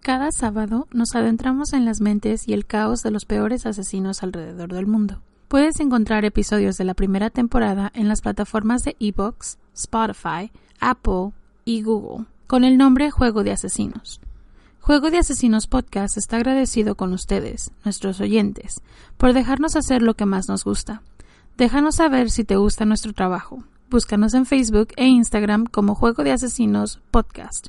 Cada sábado nos adentramos en las mentes y el caos de los peores asesinos alrededor del mundo. Puedes encontrar episodios de la primera temporada en las plataformas de Evox, Spotify, Apple y Google, con el nombre Juego de Asesinos. Juego de Asesinos Podcast está agradecido con ustedes, nuestros oyentes, por dejarnos hacer lo que más nos gusta. Déjanos saber si te gusta nuestro trabajo. Búscanos en Facebook e Instagram como Juego de Asesinos Podcast.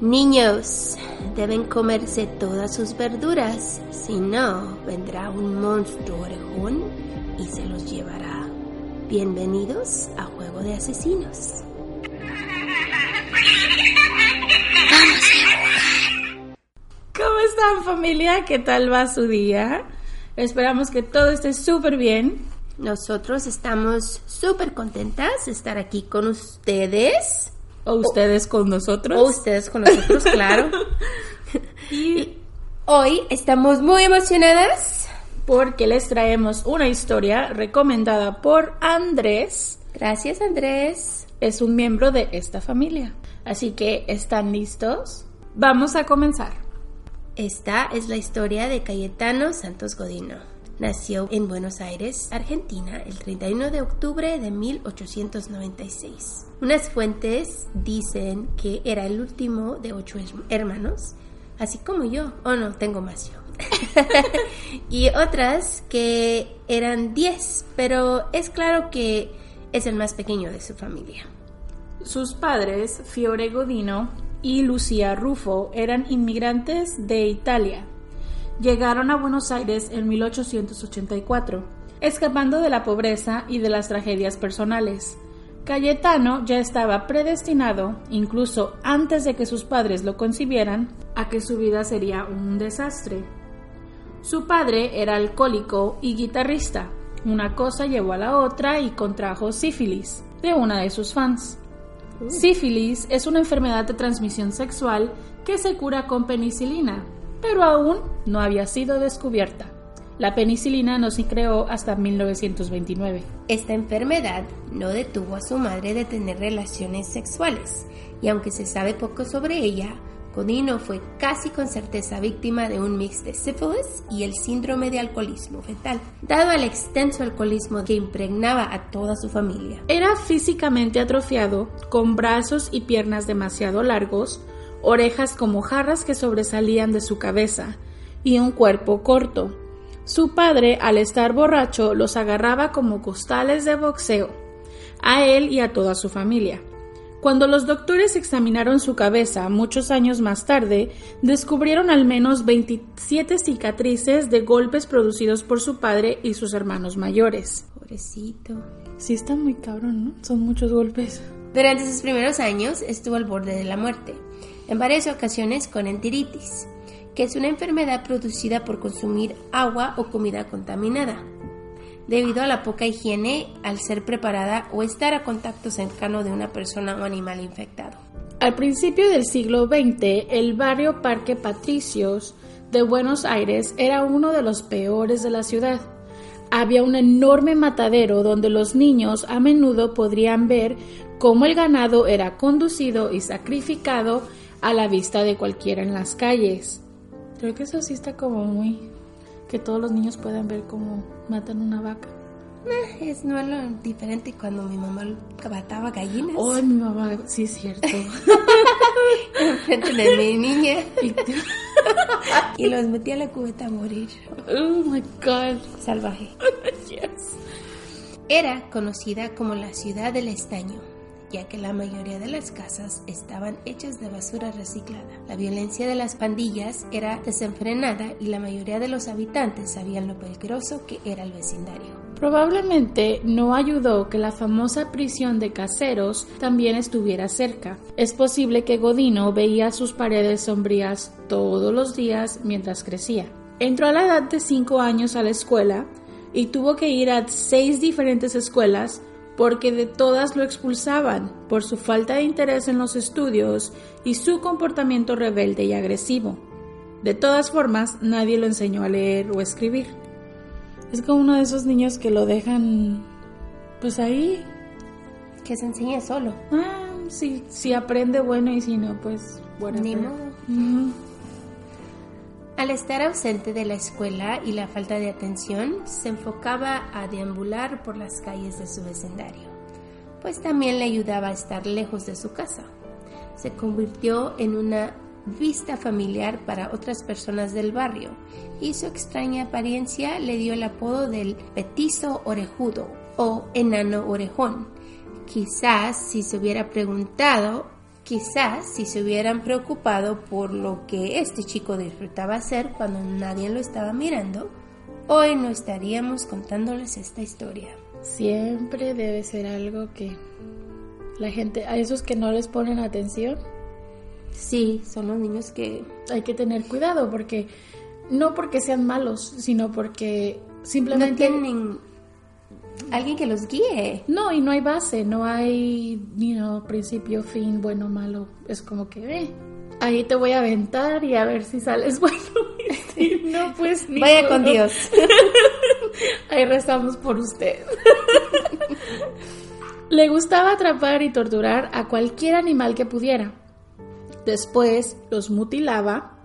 Niños, deben comerse todas sus verduras, si no, vendrá un monstruo orejón y se los llevará. Bienvenidos a Juego de Asesinos. ¿Cómo están familia? ¿Qué tal va su día? Esperamos que todo esté súper bien. Nosotros estamos súper contentas de estar aquí con ustedes. O ustedes con nosotros. O ustedes con nosotros, claro. y hoy estamos muy emocionadas porque les traemos una historia recomendada por Andrés. Gracias, Andrés. Es un miembro de esta familia. Así que, ¿están listos? Vamos a comenzar. Esta es la historia de Cayetano Santos Godino. Nació en Buenos Aires, Argentina, el 31 de octubre de 1896. Unas fuentes dicen que era el último de ocho hermanos, así como yo. Oh, no, tengo más yo. y otras que eran 10, pero es claro que es el más pequeño de su familia. Sus padres, Fiore Godino y Lucía Rufo, eran inmigrantes de Italia. Llegaron a Buenos Aires en 1884, escapando de la pobreza y de las tragedias personales. Cayetano ya estaba predestinado, incluso antes de que sus padres lo concibieran, a que su vida sería un desastre. Su padre era alcohólico y guitarrista. Una cosa llevó a la otra y contrajo sífilis de una de sus fans. Sífilis es una enfermedad de transmisión sexual que se cura con penicilina, pero aún no había sido descubierta. La penicilina no se creó hasta 1929. Esta enfermedad no detuvo a su madre de tener relaciones sexuales, y aunque se sabe poco sobre ella, Godino fue casi con certeza víctima de un mix de sífilis y el síndrome de alcoholismo fetal, dado al extenso alcoholismo que impregnaba a toda su familia. Era físicamente atrofiado, con brazos y piernas demasiado largos, orejas como jarras que sobresalían de su cabeza y un cuerpo corto. Su padre, al estar borracho, los agarraba como costales de boxeo, a él y a toda su familia. Cuando los doctores examinaron su cabeza muchos años más tarde, descubrieron al menos 27 cicatrices de golpes producidos por su padre y sus hermanos mayores. Pobrecito. Sí, está muy cabrón, ¿no? Son muchos golpes. Durante sus primeros años estuvo al borde de la muerte, en varias ocasiones con entiritis, que es una enfermedad producida por consumir agua o comida contaminada debido a la poca higiene al ser preparada o estar a contacto cercano de una persona o animal infectado. Al principio del siglo XX, el barrio Parque Patricios de Buenos Aires era uno de los peores de la ciudad. había un enorme matadero donde los niños a menudo podrían ver cómo el ganado era conducido y sacrificado a la vista de cualquiera en las calles. Creo que eso sí está como muy... que todos los niños puedan ver cómo matan una vaca. Eh, Es no es lo diferente cuando mi mamá mataba gallinas Ay, mi mamá, sí es cierto. enfrente de mi niña Y- los metía a la cubeta a morir. oh my god. Salvaje. Yes. Era conocida como la ciudad del estaño, ya que la mayoría de las casas estaban hechas de basura reciclada. La violencia de las pandillas era desenfrenada y la mayoría de los habitantes sabían lo peligroso que era el vecindario. Probablemente no ayudó que la famosa prisión de caseros también estuviera cerca. Es posible que Godino veía sus paredes sombrías todos los días mientras crecía. Entró a la edad de 5 años a la escuela y tuvo que ir a seis diferentes escuelas porque de todas lo expulsaban por su falta de interés en los estudios y su comportamiento rebelde y agresivo. De todas formas, nadie lo enseñó a leer o escribir. Es como uno de esos niños que lo dejan pues ahí. Que se enseña solo. Ah, si, si aprende bueno y si no, pues bueno. Ni modo. Al estar ausente de la escuela y la falta de atención, se enfocaba a deambular por las calles de su vecindario, pues también le ayudaba a estar lejos de su casa. Se convirtió en una vista familiar para otras personas del barrio y su extraña apariencia le dio el apodo del petizo orejudo o enano orejón. Quizás si se hubiera preguntado Quizás si se hubieran preocupado por lo que este chico disfrutaba hacer cuando nadie lo estaba mirando, hoy no estaríamos contándoles esta historia. Siempre debe ser algo que la gente, a esos que no les ponen atención, Sí, son los niños que... hay que tener cuidado porque no porque sean malos, sino porque No simplemente tienen alguien que los guíe. No, y no hay base, no hay, you know, principio, fin, bueno, malo. Es como que, eh, ahí te voy a aventar y a ver si sales bueno. No, pues ni Vaya con Dios. Ahí rezamos por usted. Le gustaba atrapar y torturar a cualquier animal que pudiera. Después los mutilaba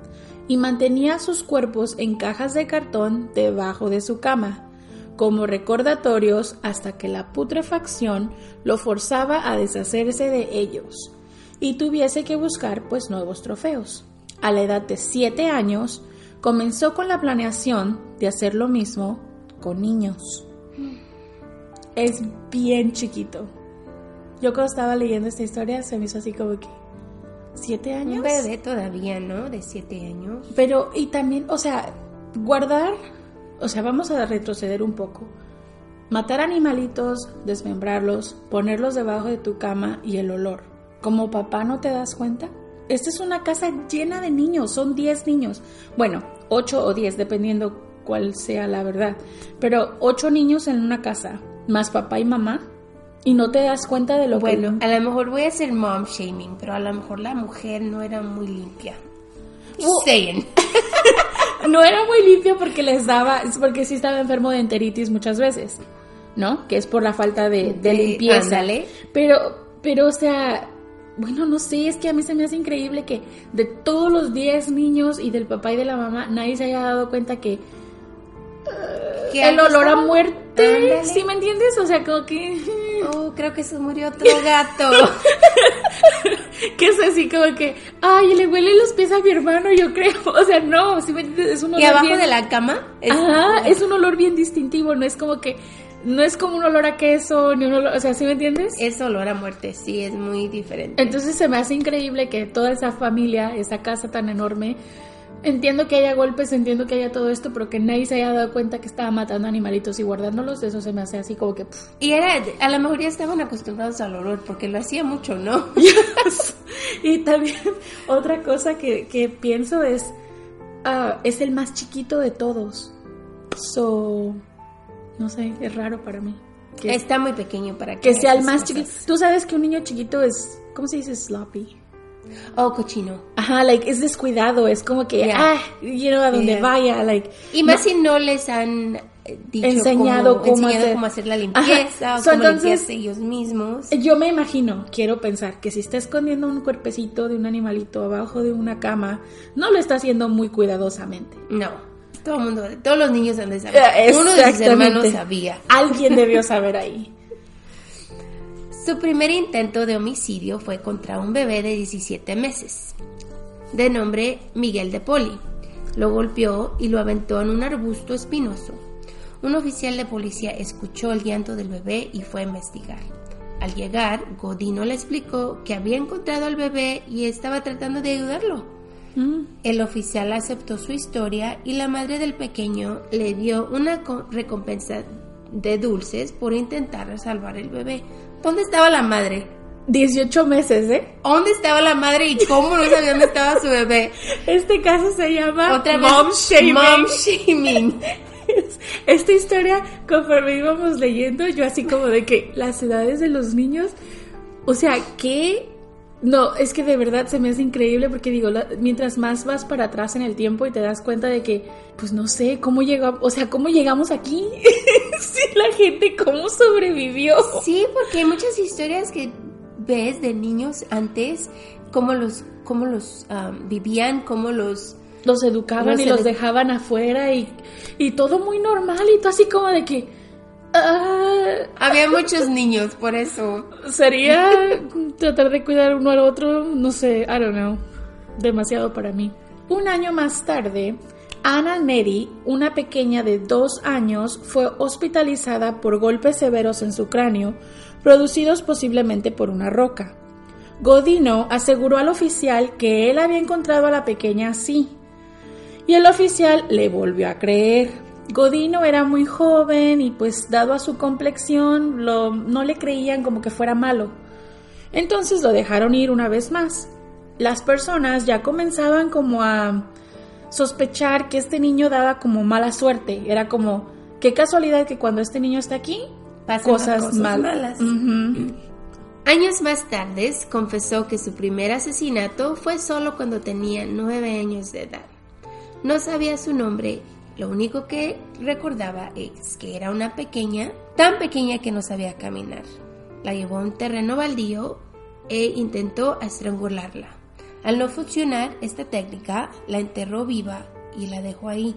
y mantenía sus cuerpos en cajas de cartón debajo de su cama, como recordatorios hasta que la putrefacción lo forzaba a deshacerse de ellos y tuviese que buscar pues nuevos trofeos. A la edad de 7 años comenzó con la planeación de hacer lo mismo con niños. Es bien chiquito. Yo cuando estaba leyendo esta historia se me hizo así como que siete años. Un bebé todavía, ¿no? De siete años. Pero, y también, o sea, guardar, o sea, vamos a retroceder un poco. Matar animalitos, desmembrarlos, ponerlos debajo de tu cama y el olor. Como papá no te das cuenta. Esta es una casa llena de niños, son 10 niños. Bueno, 8 o 10, dependiendo cuál sea la verdad. Pero 8 niños en una casa, más papá y mamá, y no te das cuenta de lo Bueno, que... a lo mejor voy a hacer mom shaming, pero a lo mejor la mujer no era muy limpia. Just saying. No era muy limpio porque les daba, porque sí estaba enfermo de enteritis muchas veces, ¿no? Que es por la falta de, limpieza. ándale. Pero, pero, o sea, bueno, no sé, es que a mí se me hace increíble que de todos los 10 niños y del papá y de la mamá, nadie se haya dado cuenta que ¿Qué el olor a muerte, Ándale. ¿sí me entiendes? O sea, como que, Oh, creo que se murió otro gato. que es así como que, ay, le huele los pies a mi hermano, yo creo. O sea, no, ¿sí me entiendes? Es un olor y abajo bien- de la cama. es- Ajá, es un olor bien distintivo, no es como que, no es como un olor a queso, ni un olor, o sea, ¿sí me entiendes? Es olor a muerte, sí, es muy diferente. Entonces se me hace increíble que toda esa familia, esa casa tan enorme, entiendo que haya golpes, entiendo que haya todo esto, pero que nadie se haya dado cuenta que estaba matando animalitos y guardándolos, eso se me hace así como que... pff. Y era, a lo mejor ya estaban acostumbrados al olor, porque lo hacía mucho, ¿no? y también otra cosa que, que pienso es, ah, es el más chiquito de todos. So, no sé, es raro para mí. Que, Está muy pequeño para que que sea el más cosas. chiquito. Tú sabes que un niño chiquito es, ¿cómo se dice? Sloppy. Oh, cochino. Ajá, like, es descuidado, es como que, Yeah. ah, you know, a donde Yeah. vaya, like. Y más si no les han eh, dicho Enseñado cómo enseñado hacer- cómo hacer la Ajá. limpieza, o So, cómo entonces- ellos mismos. Yo me imagino, quiero pensar, que si está escondiendo un cuerpecito de un animalito abajo de una cama, no lo está haciendo muy cuidadosamente. No, todo el mundo, todos los niños han de saber. Eh, Uno de sus hermanos sabía. Alguien debió saber ahí. Su primer intento de homicidio fue contra un bebé de 17 meses, de nombre Miguel de Poli. Lo golpeó y lo aventó en un arbusto espinoso. Un oficial de policía escuchó el llanto del bebé y fue a investigar. Al llegar, Godino le explicó que había encontrado al bebé y estaba tratando de ayudarlo. El oficial aceptó su historia y la madre del pequeño le dio una co- recompensa de dulces por intentar salvar el bebé. ¿Dónde estaba la madre? 18 meses, ¿eh? ¿Dónde estaba la madre y cómo no sabía dónde estaba su bebé? Este caso se llama Otra vez, Mom Shaming. mom shaming. Esta historia, conforme íbamos leyendo, yo así como de que las edades de los niños, o sea, que... No, es que de verdad se me hace increíble porque digo, la- mientras más vas para atrás en el tiempo y te das cuenta de que, pues no sé, cómo llegamos, o sea, cómo llegamos aquí, sí, la gente, cómo sobrevivió. Sí, porque hay muchas historias que ves de niños antes, cómo los, cómo los um, vivían, cómo los... Los educaban y los dejaban afuera y, y todo muy normal y tú así como de que... Había muchos niños, por eso. Sería tratar de cuidar uno al otro, no sé, I don't know, demasiado para mí. Un año más tarde, Anna Neri, una pequeña de dos años, fue hospitalizada por golpes severos en su cráneo, producidos posiblemente por una roca. Godino aseguró al oficial que él había encontrado a la pequeña así, y el oficial le volvió a creer. Godino era muy joven y pues dado a su complexión lo, no le creían como que fuera malo. Entonces lo dejaron ir una vez más. Las personas ya comenzaban como a sospechar que este niño daba como mala suerte. Era como, qué casualidad que cuando este niño está aquí, Pasan cosas, cosas malas. Años más tarde, confesó que su primer asesinato fue solo cuando tenía nueve años de edad. No sabía su nombre, lo único que recordaba es que era una pequeña, tan pequeña que no sabía caminar. La llevó a un terreno baldío e intentó estrangularla. Al no funcionar esta técnica, la enterró viva y la dejó ahí.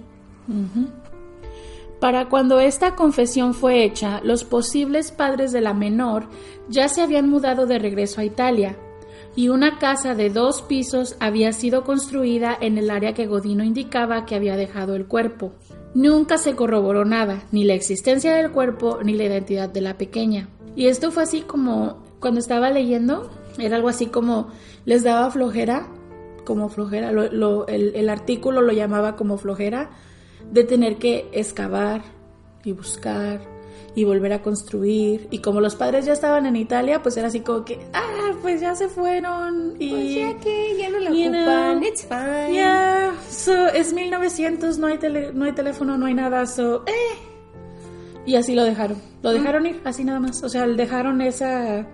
Para cuando esta confesión fue hecha, los posibles padres de la menor ya se habían mudado de regreso a Italia y una casa de dos pisos había sido construida en el área que Godino indicaba que había dejado el cuerpo. Nunca se corroboró nada, ni la existencia del cuerpo ni la identidad de la pequeña. Y esto fue así como cuando estaba leyendo, era algo así como les daba flojera, como flojera, lo- lo- el, el artículo lo llamaba como flojera, de tener que excavar y buscar y volver a construir. Y como los padres ya estaban en Italia, pues era así como que, ah, pues ya se fueron. Y Pues ya que ya no you ocupan, know, it's fine. Yeah, so es 1900, no hay, tele- no hay teléfono, no hay nada, so, eh. Y así lo dejaron. Lo dejaron ir, así nada más. O sea, dejaron esa.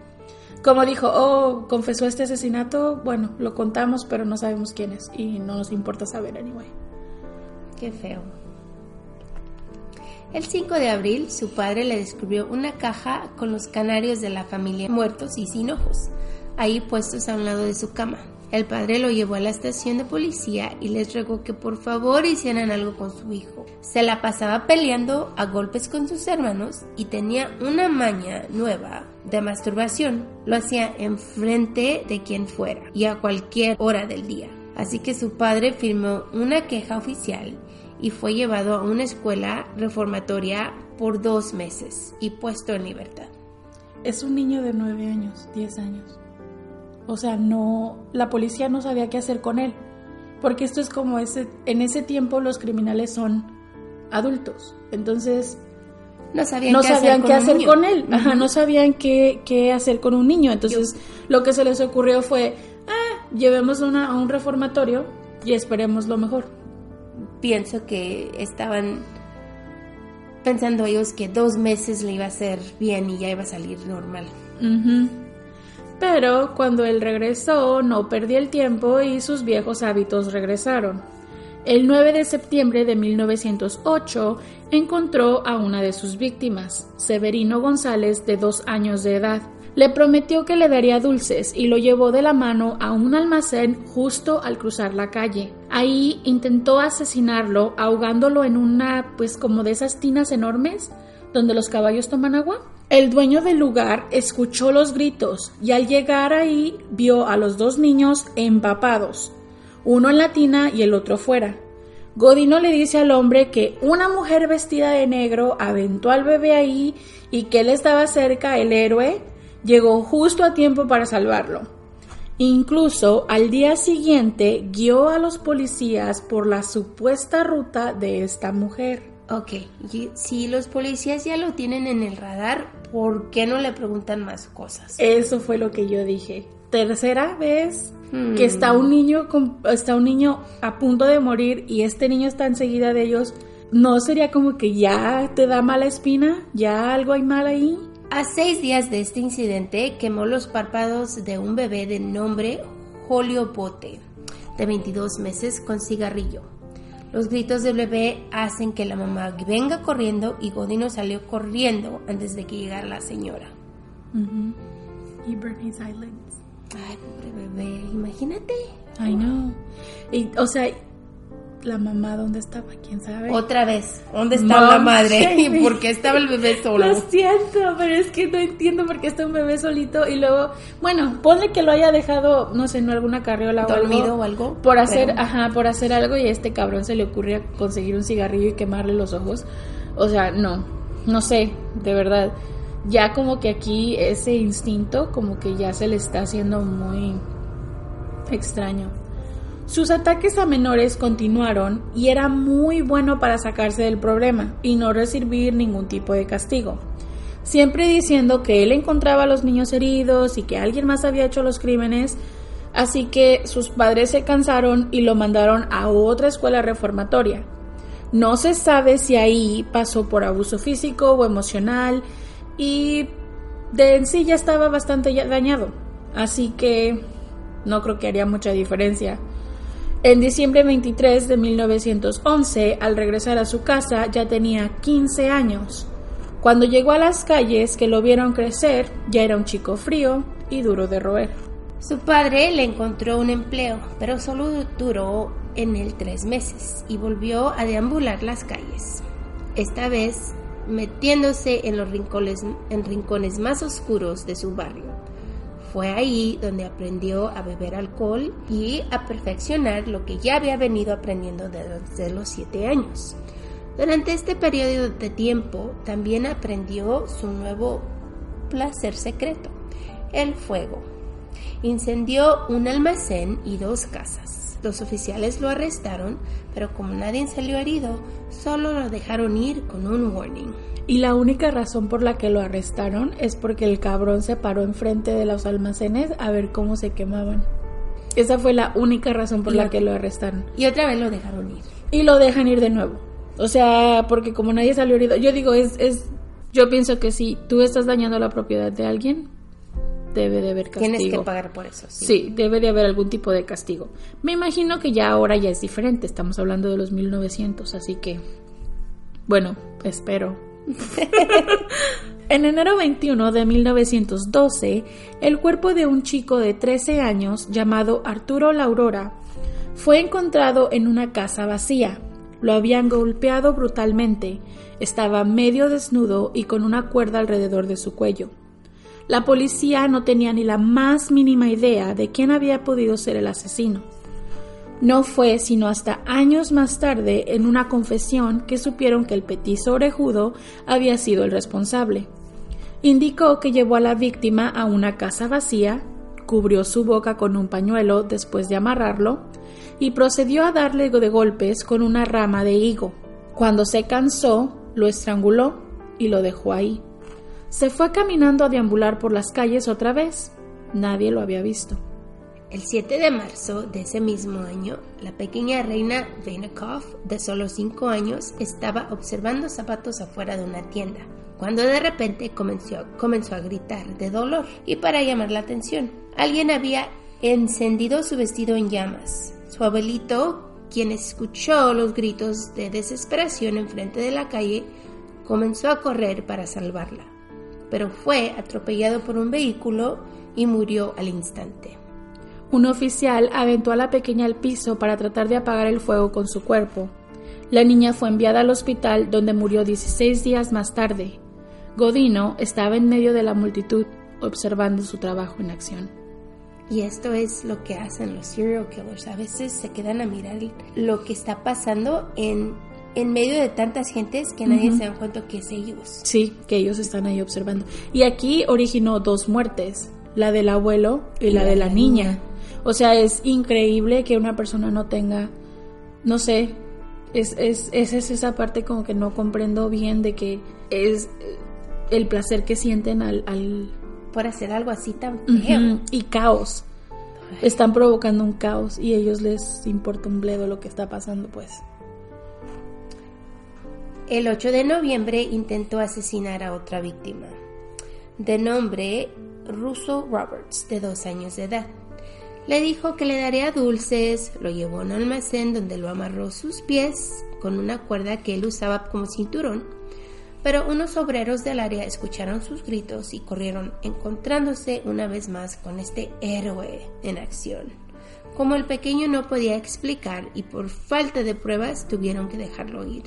Como dijo, oh, confesó este asesinato, bueno, lo contamos, pero no sabemos quién es. Y no nos importa saber, anyway. Qué feo. El 5 de abril, su padre le descubrió una caja con los canarios de la familia muertos y sin ojos, ahí puestos a un lado de su cama. El padre lo llevó a la estación de policía y les rogó que por favor hicieran algo con su hijo. Se la pasaba peleando a golpes con sus hermanos y tenía una maña nueva de masturbación. Lo hacía enfrente de quien fuera y a cualquier hora del día. Así que su padre firmó una queja oficial y fue llevado a una escuela reformatoria por dos meses y puesto en libertad. Es un niño de 9 años, 10 años. O sea, no, la policía no sabía qué hacer con él. Porque esto es como ese, en ese tiempo los criminales son adultos. Entonces, No sabían no qué sabían hacer, qué hacer niño. con él. Ajá, no sabían qué, qué hacer con un niño. Entonces, lo que se les ocurrió fue, ah, llevemos una, a un reformatorio y esperemos lo mejor. Pienso que estaban pensando ellos que dos meses le iba a hacer bien y ya iba a salir normal. Pero cuando él regresó, no perdió el tiempo y sus viejos hábitos regresaron. El 9 de septiembre de 1908 encontró a una de sus víctimas, Severino González, de dos años de edad. Le prometió que le daría dulces y lo llevó de la mano a un almacén justo al cruzar la calle. Ahí intentó asesinarlo ahogándolo en una, pues como de esas tinas enormes donde los caballos toman agua. El dueño del lugar escuchó los gritos y al llegar ahí vio a los dos niños empapados, uno en la tina y el otro fuera. Godino le dice al hombre que una mujer vestida de negro aventó al bebé ahí y que él estaba cerca, el héroe, llegó justo a tiempo para salvarlo. Incluso al día siguiente guió a los policías por la supuesta ruta de esta mujer. Ok, si los policías ya lo tienen en el radar, ¿por qué no le preguntan más cosas? Eso fue lo que yo dije. Tercera vez que está un niño está un niño a punto de morir y este niño está enseguida de ellos. ¿No sería como que ya te da mala espina? ¿Ya algo hay mal ahí? A seis días de este incidente quemó los párpados de un bebé de nombre Julio Bote, de 22 meses, con cigarrillo. Los gritos del bebé hacen que la mamá venga corriendo y Godino salió corriendo antes de que llegara la señora. Y Bernie Silence. Ay, pobre bebé, imagínate. I know. Y, o sea, la mamá, ¿dónde estaba? ¿Quién sabe? Otra vez, ¿dónde está la madre? ¿Y por qué estaba el bebé solo? Lo siento, pero es que no entiendo por qué está un bebé solito y luego, bueno, ponle que lo haya dejado, no sé, en alguna carriola ¿Dormido o algo. o algo? Por hacer, ajá, por hacer algo y a este cabrón se le ocurre conseguir un cigarrillo y quemarle los ojos. O sea, no, no sé, de verdad. Ya como que aquí ese instinto como que ya se le está haciendo muy extraño. Sus ataques a menores continuaron y era muy bueno para sacarse del problema y no recibir ningún tipo de castigo. Siempre diciendo que él encontraba a los niños heridos y que alguien más había hecho los crímenes, así que sus padres se cansaron y lo mandaron a otra escuela reformatoria. No se sabe si ahí pasó por abuso físico o emocional y de en sí ya estaba bastante dañado, así que no creo que haría mucha diferencia. En diciembre 23 de 1911, al regresar a su casa, ya tenía 15 años. Cuando llegó a las calles que lo vieron crecer, ya era un chico frío y duro de roer. Su padre le encontró un empleo, pero solo duró en él tres meses y volvió a deambular las calles. Esta vez metiéndose en los rincones, en rincones más oscuros de su barrio. Fue ahí donde aprendió a beber alcohol y a perfeccionar lo que ya había venido aprendiendo desde los siete años. Durante este periodo de tiempo también aprendió su nuevo placer secreto, el fuego. Incendió un almacén y dos casas. Los oficiales lo arrestaron, pero como nadie salió herido, solo lo dejaron ir con un warning. Y la única razón por la que lo arrestaron es porque el cabrón se paró enfrente de los almacenes a ver cómo se quemaban. Esa fue la única razón por Y la la- que lo arrestaron. Y otra vez lo dejaron ir. Y lo dejan ir de nuevo. O sea, porque como nadie salió herido, yo digo, es, es, yo pienso que si tú estás dañando la propiedad de alguien, debe de haber castigo. Tienes que pagar por eso. Sí. Sí, debe de haber algún tipo de castigo. Me imagino que ya ahora ya es diferente, estamos hablando de los 1900, así que, bueno, espero. en enero 21 de 1912, el cuerpo de un chico de 13 años llamado Arturo Laurora fue encontrado en una casa vacía. Lo habían golpeado brutalmente, estaba medio desnudo y con una cuerda alrededor de su cuello. La policía no tenía ni la más mínima idea de quién había podido ser el asesino. No fue sino hasta años más tarde, en una confesión, que supieron que el petizo orejudo había sido el responsable. Indicó que llevó a la víctima a una casa vacía, cubrió su boca con un pañuelo después de amarrarlo y procedió a darle de golpes con una rama de higo. Cuando se cansó, lo estranguló y lo dejó ahí. Se fue caminando a deambular por las calles otra vez. Nadie lo había visto. El 7 de marzo de ese mismo año, la pequeña reina Vainakov, de solo 5 años, estaba observando zapatos afuera de una tienda, cuando de repente comenzó, comenzó a gritar de dolor y para llamar la atención. Alguien había encendido su vestido en llamas. Su abuelito, quien escuchó los gritos de desesperación enfrente de la calle, comenzó a correr para salvarla, pero fue atropellado por un vehículo y murió al instante. Un oficial aventó a la pequeña al piso para tratar de apagar el fuego con su cuerpo. La niña fue enviada al hospital donde murió 16 días más tarde. Godino estaba en medio de la multitud observando su trabajo en acción. Y esto es lo que hacen los serial killers. A veces se quedan a mirar lo que está pasando en, en medio de tantas gentes que nadie se da cuenta que es ellos. Sí, que ellos están ahí observando. Y aquí originó dos muertes, la del abuelo y, la, de la, niña. O sea, es increíble que una persona no tenga, no sé, es, es, es, esa parte como que no comprendo bien de que es el placer que sienten al, al... por hacer algo así tan feo. Y caos. Están provocando un caos y a ellos les importa un bledo lo que está pasando, pues. El 8 de noviembre intentó asesinar a otra víctima, de nombre Russo Roberts, de dos años de edad. Le dijo que le daría dulces, lo llevó a un almacén donde lo amarró sus pies con una cuerda que él usaba como cinturón, pero unos obreros del área escucharon sus gritos y corrieron encontrándose una vez más con este héroe en acción. Como el pequeño no podía explicar y por falta de pruebas tuvieron que dejarlo ir.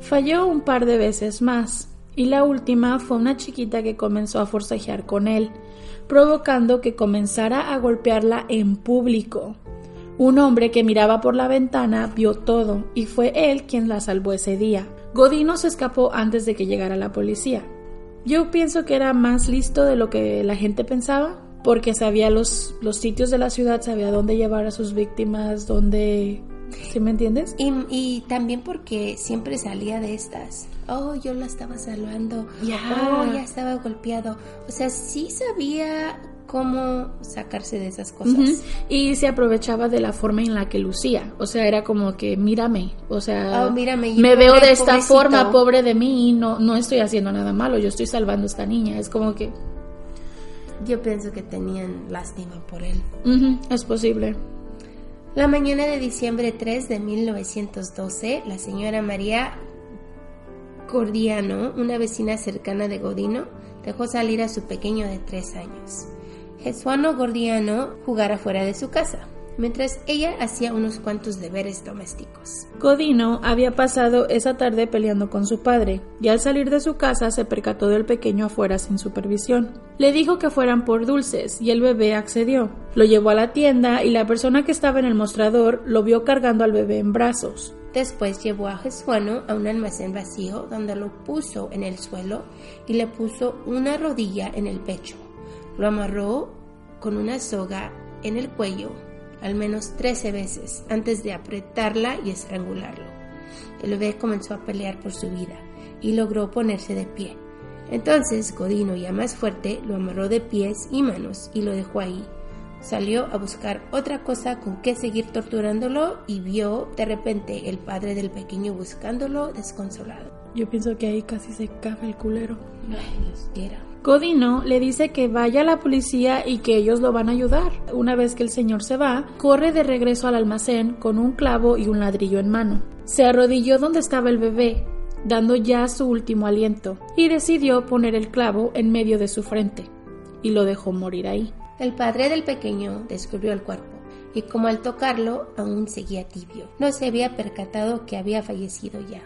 Falló un par de veces más, y la última fue una chiquita que comenzó a forcejear con él, provocando que comenzara a golpearla en público. Un hombre que miraba por la ventana vio todo y fue él quien la salvó ese día. Godino se escapó antes de que llegara la policía. Yo pienso que era más listo de lo que la gente pensaba, porque sabía los, los sitios de la ciudad, sabía dónde llevar a sus víctimas, dónde... ¿Sí me entiendes? Y, y también porque siempre salía de estas. Oh, yo la estaba salvando. Oh, ya estaba golpeado. O sea, sí sabía cómo sacarse de esas cosas. Y se aprovechaba de la forma en la que lucía. O sea, era como que, mírame. O sea, Oh, mírame, me veo de esta pobrecito. forma, pobre de mí, y no, no estoy haciendo nada malo, yo estoy salvando a esta niña. Es como que, Yo pienso que tenían lástima por él. es posible. La mañana de diciembre 3 de 1912, la señora María Gordiano, una vecina cercana de Godino, dejó salir a su pequeño de tres años. Jesuano Gordiano jugara fuera de su casa, mientras ella hacía unos cuantos deberes domésticos. Godino había pasado esa tarde peleando con su padre, y al salir de su casa se percató del pequeño afuera sin supervisión. Le dijo que fueran por dulces, y el bebé accedió. Lo llevó a la tienda y la persona que estaba en el mostrador lo vio cargando al bebé en brazos. Después llevó a Jesuano a un almacén vacío donde lo puso en el suelo y le puso una rodilla en el pecho. Lo amarró con una soga en el cuello al menos 13 veces antes de apretarla y estrangularlo. El bebé comenzó a pelear por su vida y logró ponerse de pie. Entonces Godino, ya más fuerte, lo amarró de pies y manos y lo dejó ahí. Salió a buscar otra cosa con que seguir torturándolo y vio de repente el padre del pequeño buscándolo desconsolado. Yo pienso que ahí casi se caga el culero. Ay, los quiera. Godino le dice que vaya a la policía y que ellos lo van a ayudar. Una vez que el señor se va, corre de regreso al almacén con un clavo y un ladrillo en mano. Se arrodilló donde estaba el bebé, dando ya su último aliento, y decidió poner el clavo en medio de su frente, y lo dejó morir ahí. El padre del pequeño descubrió el cuerpo y como al tocarlo aún seguía tibio. No se había percatado que había fallecido ya.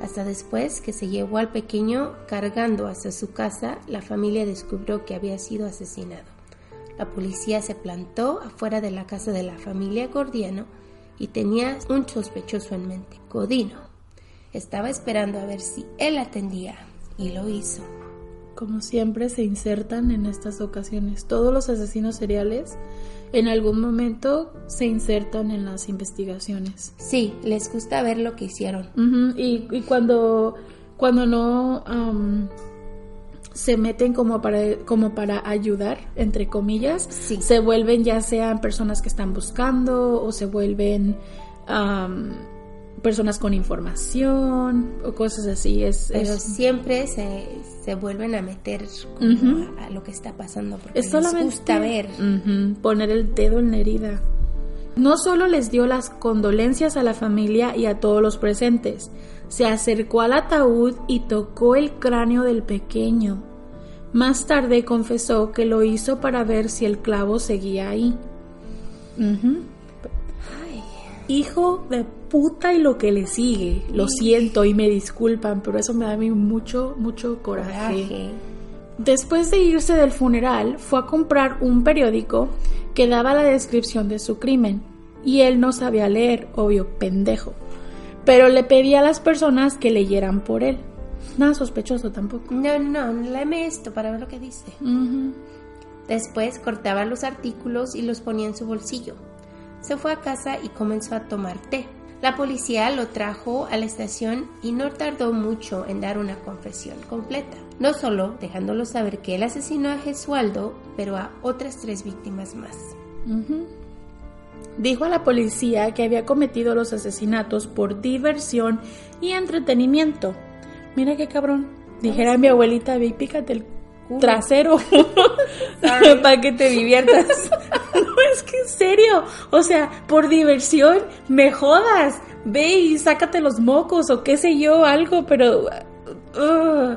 Hasta después que se llevó al pequeño cargando hacia su casa, la familia descubrió que había sido asesinado. La policía se plantó afuera de la casa de la familia Gordiano y tenía un sospechoso en mente, Godino. Estaba esperando a ver si él atendía y lo hizo. Como siempre se insertan en estas ocasiones. Todos los asesinos seriales en algún momento se insertan en las investigaciones. Sí, les gusta ver lo que hicieron. Y, y cuando, cuando no se meten como para, como para ayudar, entre comillas, Sí. se vuelven ya sean personas que están buscando o se vuelven personas con información o cosas así. Es, Pero es- siempre se, se vuelven a meter como Ujú. a, a lo que está pasando porque es les solamente gusta ver. Ujú, poner el dedo en la herida. No solo les dio las condolencias a la familia y a todos los presentes, se acercó al ataúd y tocó el cráneo del pequeño. Más tarde confesó que lo hizo para ver si el clavo seguía ahí. Hijo de puta y lo que le sigue. Lo siento y me disculpan, pero eso me da a mí mucho, mucho coraje. Después de irse del funeral, fue a comprar un periódico que daba la descripción de su crimen. Y él no sabía leer, obvio, pendejo. Pero le pedía a las personas que leyeran por él. Nada sospechoso tampoco. No, no, léeme esto para ver lo que dice. Después cortaba los artículos y los ponía en su bolsillo. Se fue a casa y comenzó a tomar té. La policía lo trajo a la estación y no tardó mucho en dar una confesión completa. No solo dejándolo saber que él asesinó a Gesualdo, pero a otras tres víctimas más. Dijo a la policía que había cometido los asesinatos por diversión y entretenimiento. Mira qué cabrón. Dijera mi abuelita, ve y pícate el trasero para que te diviertas. Serio. O sea, por diversión, me jodas. Ve y sácate los mocos o qué sé yo, algo, pero... uh,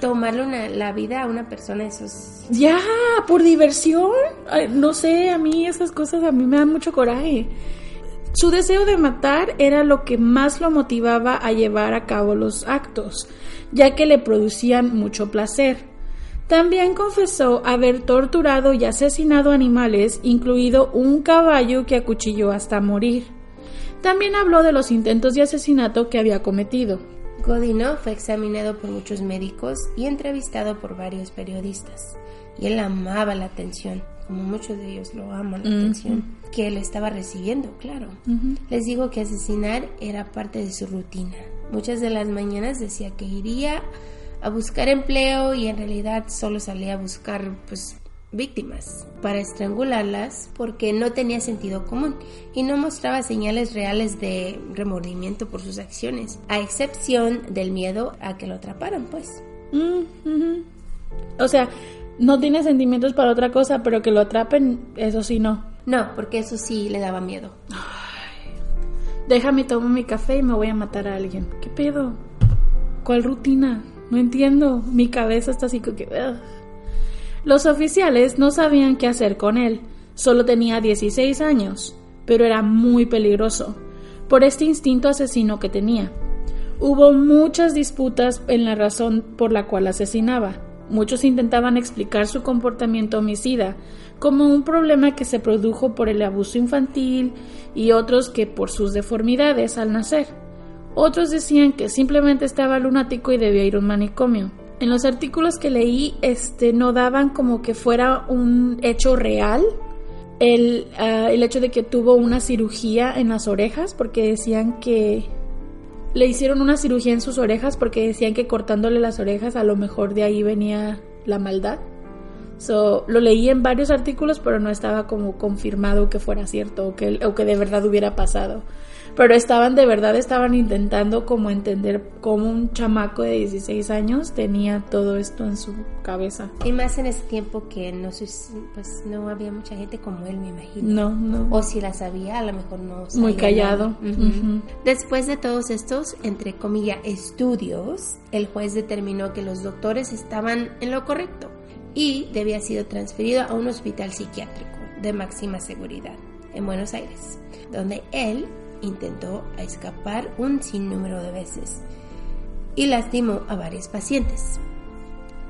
Tomarle una- la vida a una persona, eso es... ya, por diversión. Ay, no sé, a mí esas cosas a mí me dan mucho coraje. Su deseo de matar era lo que más lo motivaba a llevar a cabo los actos, ya que le producían mucho placer. También confesó haber torturado y asesinado animales, incluido un caballo que acuchilló hasta morir. También habló de los intentos de asesinato que había cometido. Godino fue examinado por muchos médicos y entrevistado por varios periodistas. Y él amaba la atención, como muchos de ellos lo aman, la atención que él estaba recibiendo, claro. Les digo que asesinar era parte de su rutina. Muchas de las mañanas decía que iría a buscar empleo y en realidad solo salía a buscar pues víctimas para estrangularlas porque no tenía sentido común y no mostraba señales reales de remordimiento por sus acciones, a excepción del miedo a que lo atraparan, pues. Mm. O sea, no tiene sentimientos para otra cosa, pero que lo atrapen, eso sí no. No, porque eso sí le daba miedo. Déjame tomar mi café y me voy a matar a alguien. ¿Qué pedo? ¿Cuál rutina? No entiendo. Mi cabeza está así que... Los oficiales no sabían qué hacer con él. Solo tenía 16 años, pero era muy peligroso por este instinto asesino que tenía. Hubo muchas disputas en la razón por la cual asesinaba. Muchos intentaban explicar su comportamiento homicida como un problema que se produjo por el abuso infantil y otros que por sus deformidades al nacer. Otros decían que simplemente estaba lunático y debía ir a un manicomio. En los artículos que leí, este, no daban como que fuera un hecho real el, ah, el hecho de que tuvo una cirugía en las orejas, porque decían que le hicieron una cirugía en sus orejas, porque decían que cortándole las orejas a lo mejor de ahí venía la maldad. So, lo leí en varios artículos, pero no estaba como confirmado que fuera cierto o que, o que de verdad hubiera pasado. Pero estaban, de verdad, estaban intentando como entender cómo un chamaco de 16 años tenía todo esto en su cabeza. Y más en ese tiempo que no, pues, no había mucha gente como él, me imagino. No, no. O si la sabía, a lo mejor no sabía Muy callado. nada. Ujú. Después de todos estos, entre comillas, estudios, el juez determinó que los doctores estaban en lo correcto y debía sido transferido a un hospital psiquiátrico de máxima seguridad en Buenos Aires, donde él intentó escapar un sinnúmero de veces y lastimó a varios pacientes.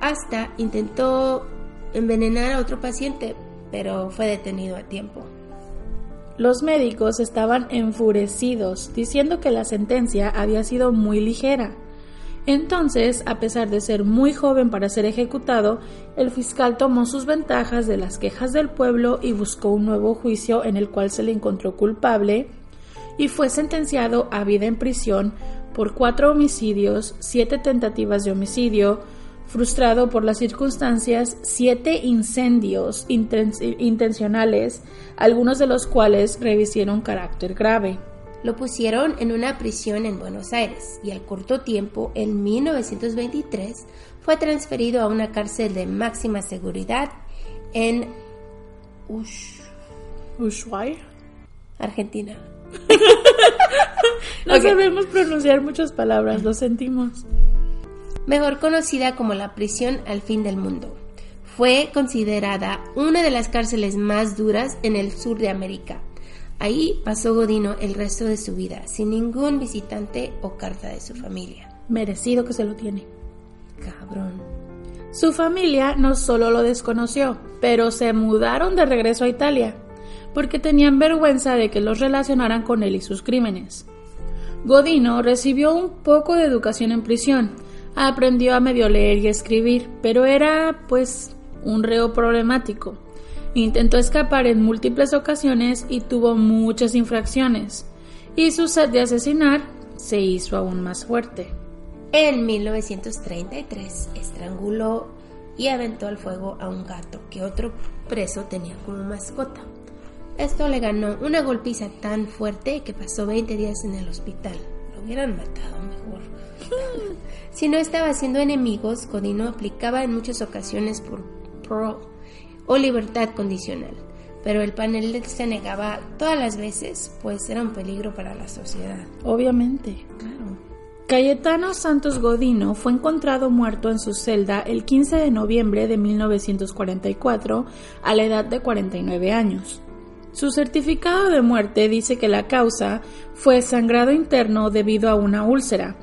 Hasta intentó envenenar a otro paciente, pero fue detenido a tiempo. Los médicos estaban enfurecidos, diciendo que la sentencia había sido muy ligera. Entonces, a pesar de ser muy joven para ser ejecutado, el fiscal tomó sus ventajas de las quejas del pueblo y buscó un nuevo juicio en el cual se le encontró culpable y fue sentenciado a vida en prisión por cuatro homicidios, siete tentativas de homicidio, frustrado por las circunstancias, siete incendios inten- intencionales, algunos de los cuales revistieron carácter grave. Lo pusieron en una prisión en Buenos Aires y al corto tiempo, en 1923, fue transferido a una cárcel de máxima seguridad en Ush- Ushuaia. Argentina. no sabemos pronunciar muchas palabras, lo sentimos. mejor conocida como la prisión al fin del mundo. Fue considerada una de las cárceles más duras en el sur de América. Ahí pasó Godino el resto de su vida, sin ningún visitante o carta de su familia. Merecido que se lo tiene. Cabrón. Su familia no solo lo desconoció, pero se mudaron de regreso a Italia, porque tenían vergüenza de que los relacionaran con él y sus crímenes. Godino recibió un poco de educación en prisión, aprendió a medio leer y escribir, pero era, pues, un reo problemático. Intentó escapar en múltiples ocasiones y tuvo muchas infracciones, y su sed de asesinar se hizo aún más fuerte. En 1933 estranguló y aventó al fuego a un gato que otro preso tenía como mascota. Esto le ganó una golpiza tan fuerte que pasó 20 días en el hospital. Lo hubieran matado mejor. si no estaba haciendo enemigos, Godino aplicaba en muchas ocasiones por parole o libertad condicional. Pero el panel se negaba todas las veces, pues era un peligro para la sociedad. Obviamente. Claro. Cayetano Santos Godino fue encontrado muerto en su celda el 15 de noviembre de 1944 a la edad de 49 años. Su certificado de muerte dice que la causa fue sangrado interno debido a una úlcera,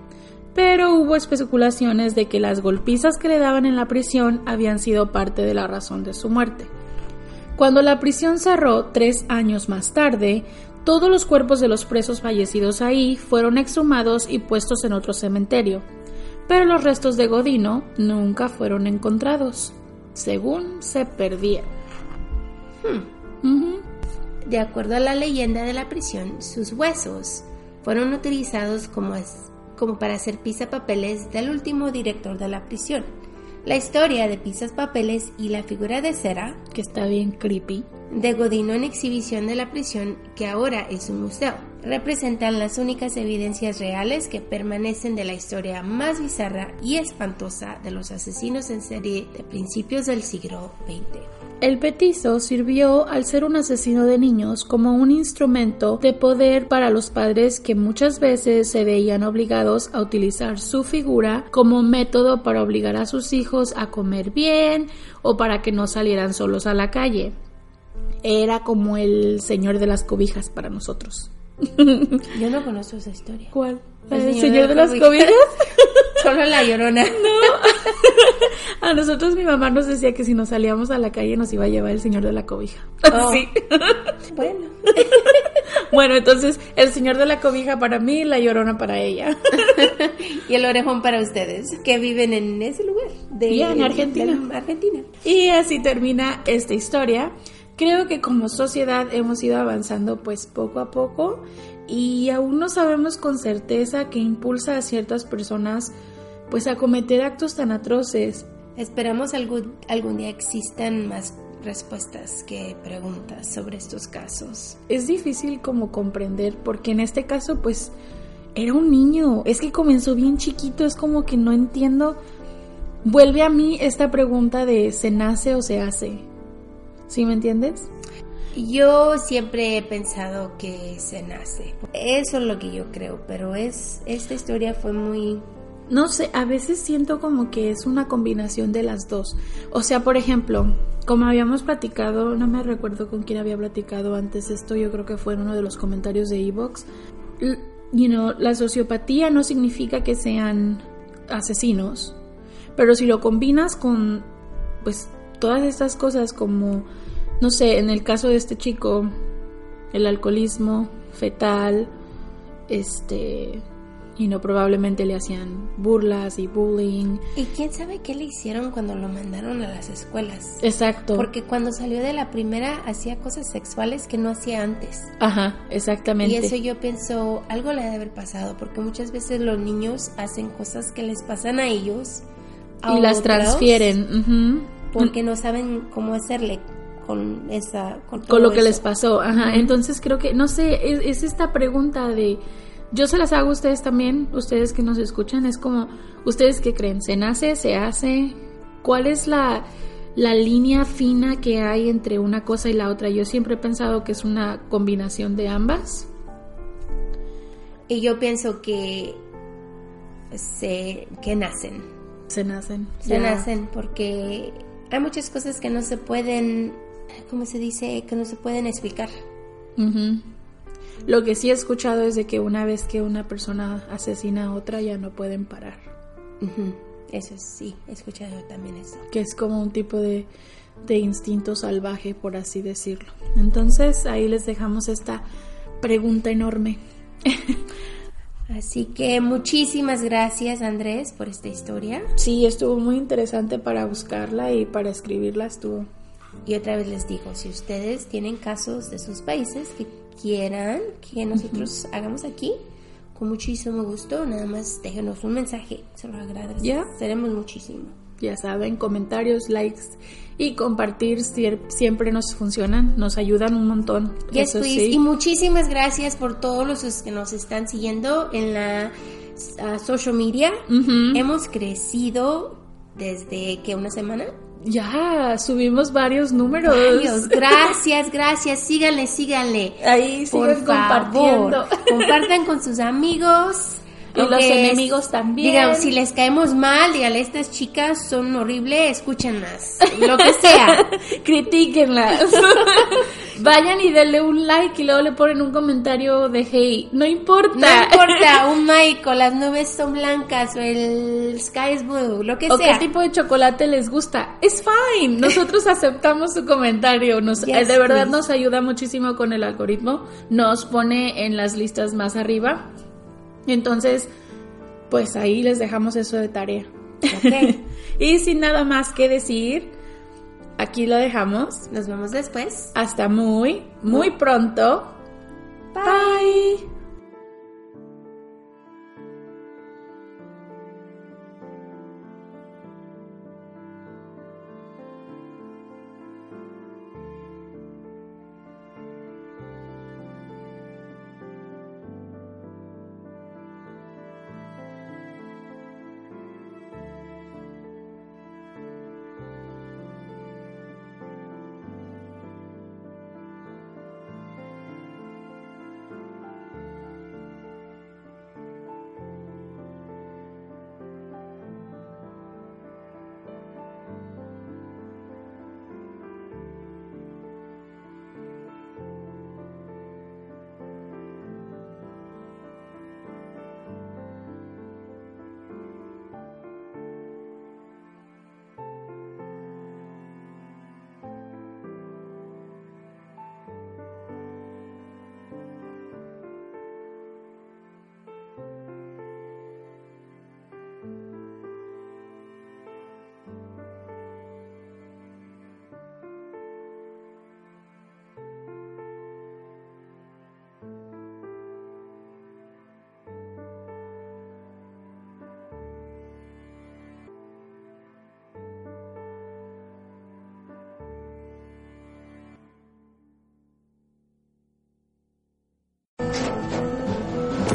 pero hubo especulaciones de que las golpizas que le daban en la prisión habían sido parte de la razón de su muerte. Cuando la prisión cerró tres años más tarde, todos los cuerpos de los presos fallecidos ahí fueron exhumados y puestos en otro cementerio, pero los restos de Godino nunca fueron encontrados, según se perdieron. Ujú. De acuerdo a la leyenda de la prisión, sus huesos fueron utilizados como, as- como para hacer pisapapeles del último director de la prisión. La historia de pisapapeles y la figura de cera Que está bien creepy. de Godino en exhibición de la prisión, que ahora es un museo, representan las únicas evidencias reales que permanecen de la historia más bizarra y espantosa de los asesinos en serie de principios del siglo XX. El petizo sirvió al ser un asesino de niños como un instrumento de poder para los padres que muchas veces se veían obligados a utilizar su figura como método para obligar a sus hijos a comer bien o para que no salieran solos a la calle. Era como el señor de las cobijas para nosotros. Yo no conozco esa historia. ¿Cuál? El ¿El señor de de las cobijas. Solo la llorona. A nosotros mi mamá nos decía que si nos salíamos a la calle nos iba a llevar el señor de la cobija. Oh. Sí. Bueno. Bueno, entonces el señor de la cobija para mí, la llorona para ella. y el orejón para ustedes que viven en ese lugar. De, en Argentina. de Argentina. Y así termina esta historia. Creo que como sociedad hemos ido avanzando pues poco a poco y aún no sabemos con certeza qué impulsa a ciertas personas pues a cometer actos tan atroces. Esperamos algún, algún día existan más respuestas que preguntas sobre estos casos. Es difícil como comprender porque en este caso pues era un niño, es que comenzó bien chiquito, es como que no entiendo. Vuelve a mí esta pregunta de ¿se nace o se hace? ¿Sí me entiendes? Yo siempre he pensado que se nace. Eso es lo que yo creo, pero es esta historia fue muy No sé, a veces siento como que es una combinación de las dos. O sea, por ejemplo, como habíamos platicado, no me recuerdo con quién había platicado antes esto, yo creo que fue en uno de los comentarios de Evox. You know, la sociopatía no significa que sean asesinos, pero si lo combinas con, pues, todas estas cosas como, no sé, en el caso de este chico, el alcoholismo fetal, este, y no probablemente le hacían burlas y bullying. ¿Y quién sabe qué le hicieron cuando lo mandaron a las escuelas? Exacto. Porque cuando salió de la primera hacía cosas sexuales que no hacía antes. Ajá, exactamente. Y eso yo pienso, algo le ha de haber pasado, porque muchas veces los niños hacen cosas que les pasan a ellos. a y las transfieren. ujú. Porque no saben cómo hacerle con esa... Con, lo que les pasó. Ajá. Entonces creo que, no sé, es, es esta pregunta de, yo se las hago a ustedes también, ustedes que nos escuchan, es como, ¿ustedes qué creen? ¿Se nace? ¿Se hace? ¿Cuál es la, la línea fina que hay entre una cosa y la otra. Yo siempre he pensado que es una combinación de ambas. Y yo pienso que se que nacen. Se nacen. Se nacen porque hay muchas cosas que no se pueden, ¿cómo se dice? Que no se pueden explicar. Lo que sí he escuchado es de que una vez que una persona asesina a otra ya no pueden parar. Eso sí, he escuchado también eso. Que es como un tipo de, de instinto salvaje, por así decirlo. Entonces ahí les dejamos esta pregunta enorme. Así que muchísimas gracias Andrés por esta historia. Sí, estuvo muy interesante para buscarla y para escribirla estuvo. Y otra vez les digo, si ustedes tienen casos de sus países que quieran que nosotros hagamos aquí, con muchísimo gusto, nada más déjenos un mensaje, se lo agradecemos. Ya. Seremos muchísimo. Ya saben, comentarios, likes y compartir siempre nos funcionan, nos ayudan un montón. Yes, Eso sí. Y muchísimas gracias por todos los que nos están siguiendo en la ah, social media. Hemos crecido desde que una semana. Ya, subimos varios números. Varios. Gracias, gracias. Síganle, síganle. Ahí Por sigan favor, compartiendo. compartan con sus amigos. Y los enemigos también. Digan, si les caemos mal, díganle, estas chicas son horribles, escúchenlas. Lo que sea. Critíquenlas. Vayan y denle un like y luego le ponen un comentario de hey. No importa. No importa, un Michael, las nubes son blancas o el sky is blue, lo que O qué sea. tipo de chocolate les gusta. Es fine. Nosotros aceptamos su comentario. Nos, Yes, eh, de verdad please. nos ayuda muchísimo con el algoritmo. Nos pone en las listas más arriba. Entonces, pues ahí les dejamos eso de tarea. Y sin nada más que decir, aquí lo dejamos. Nos vemos después. Hasta muy, muy pronto. Bye.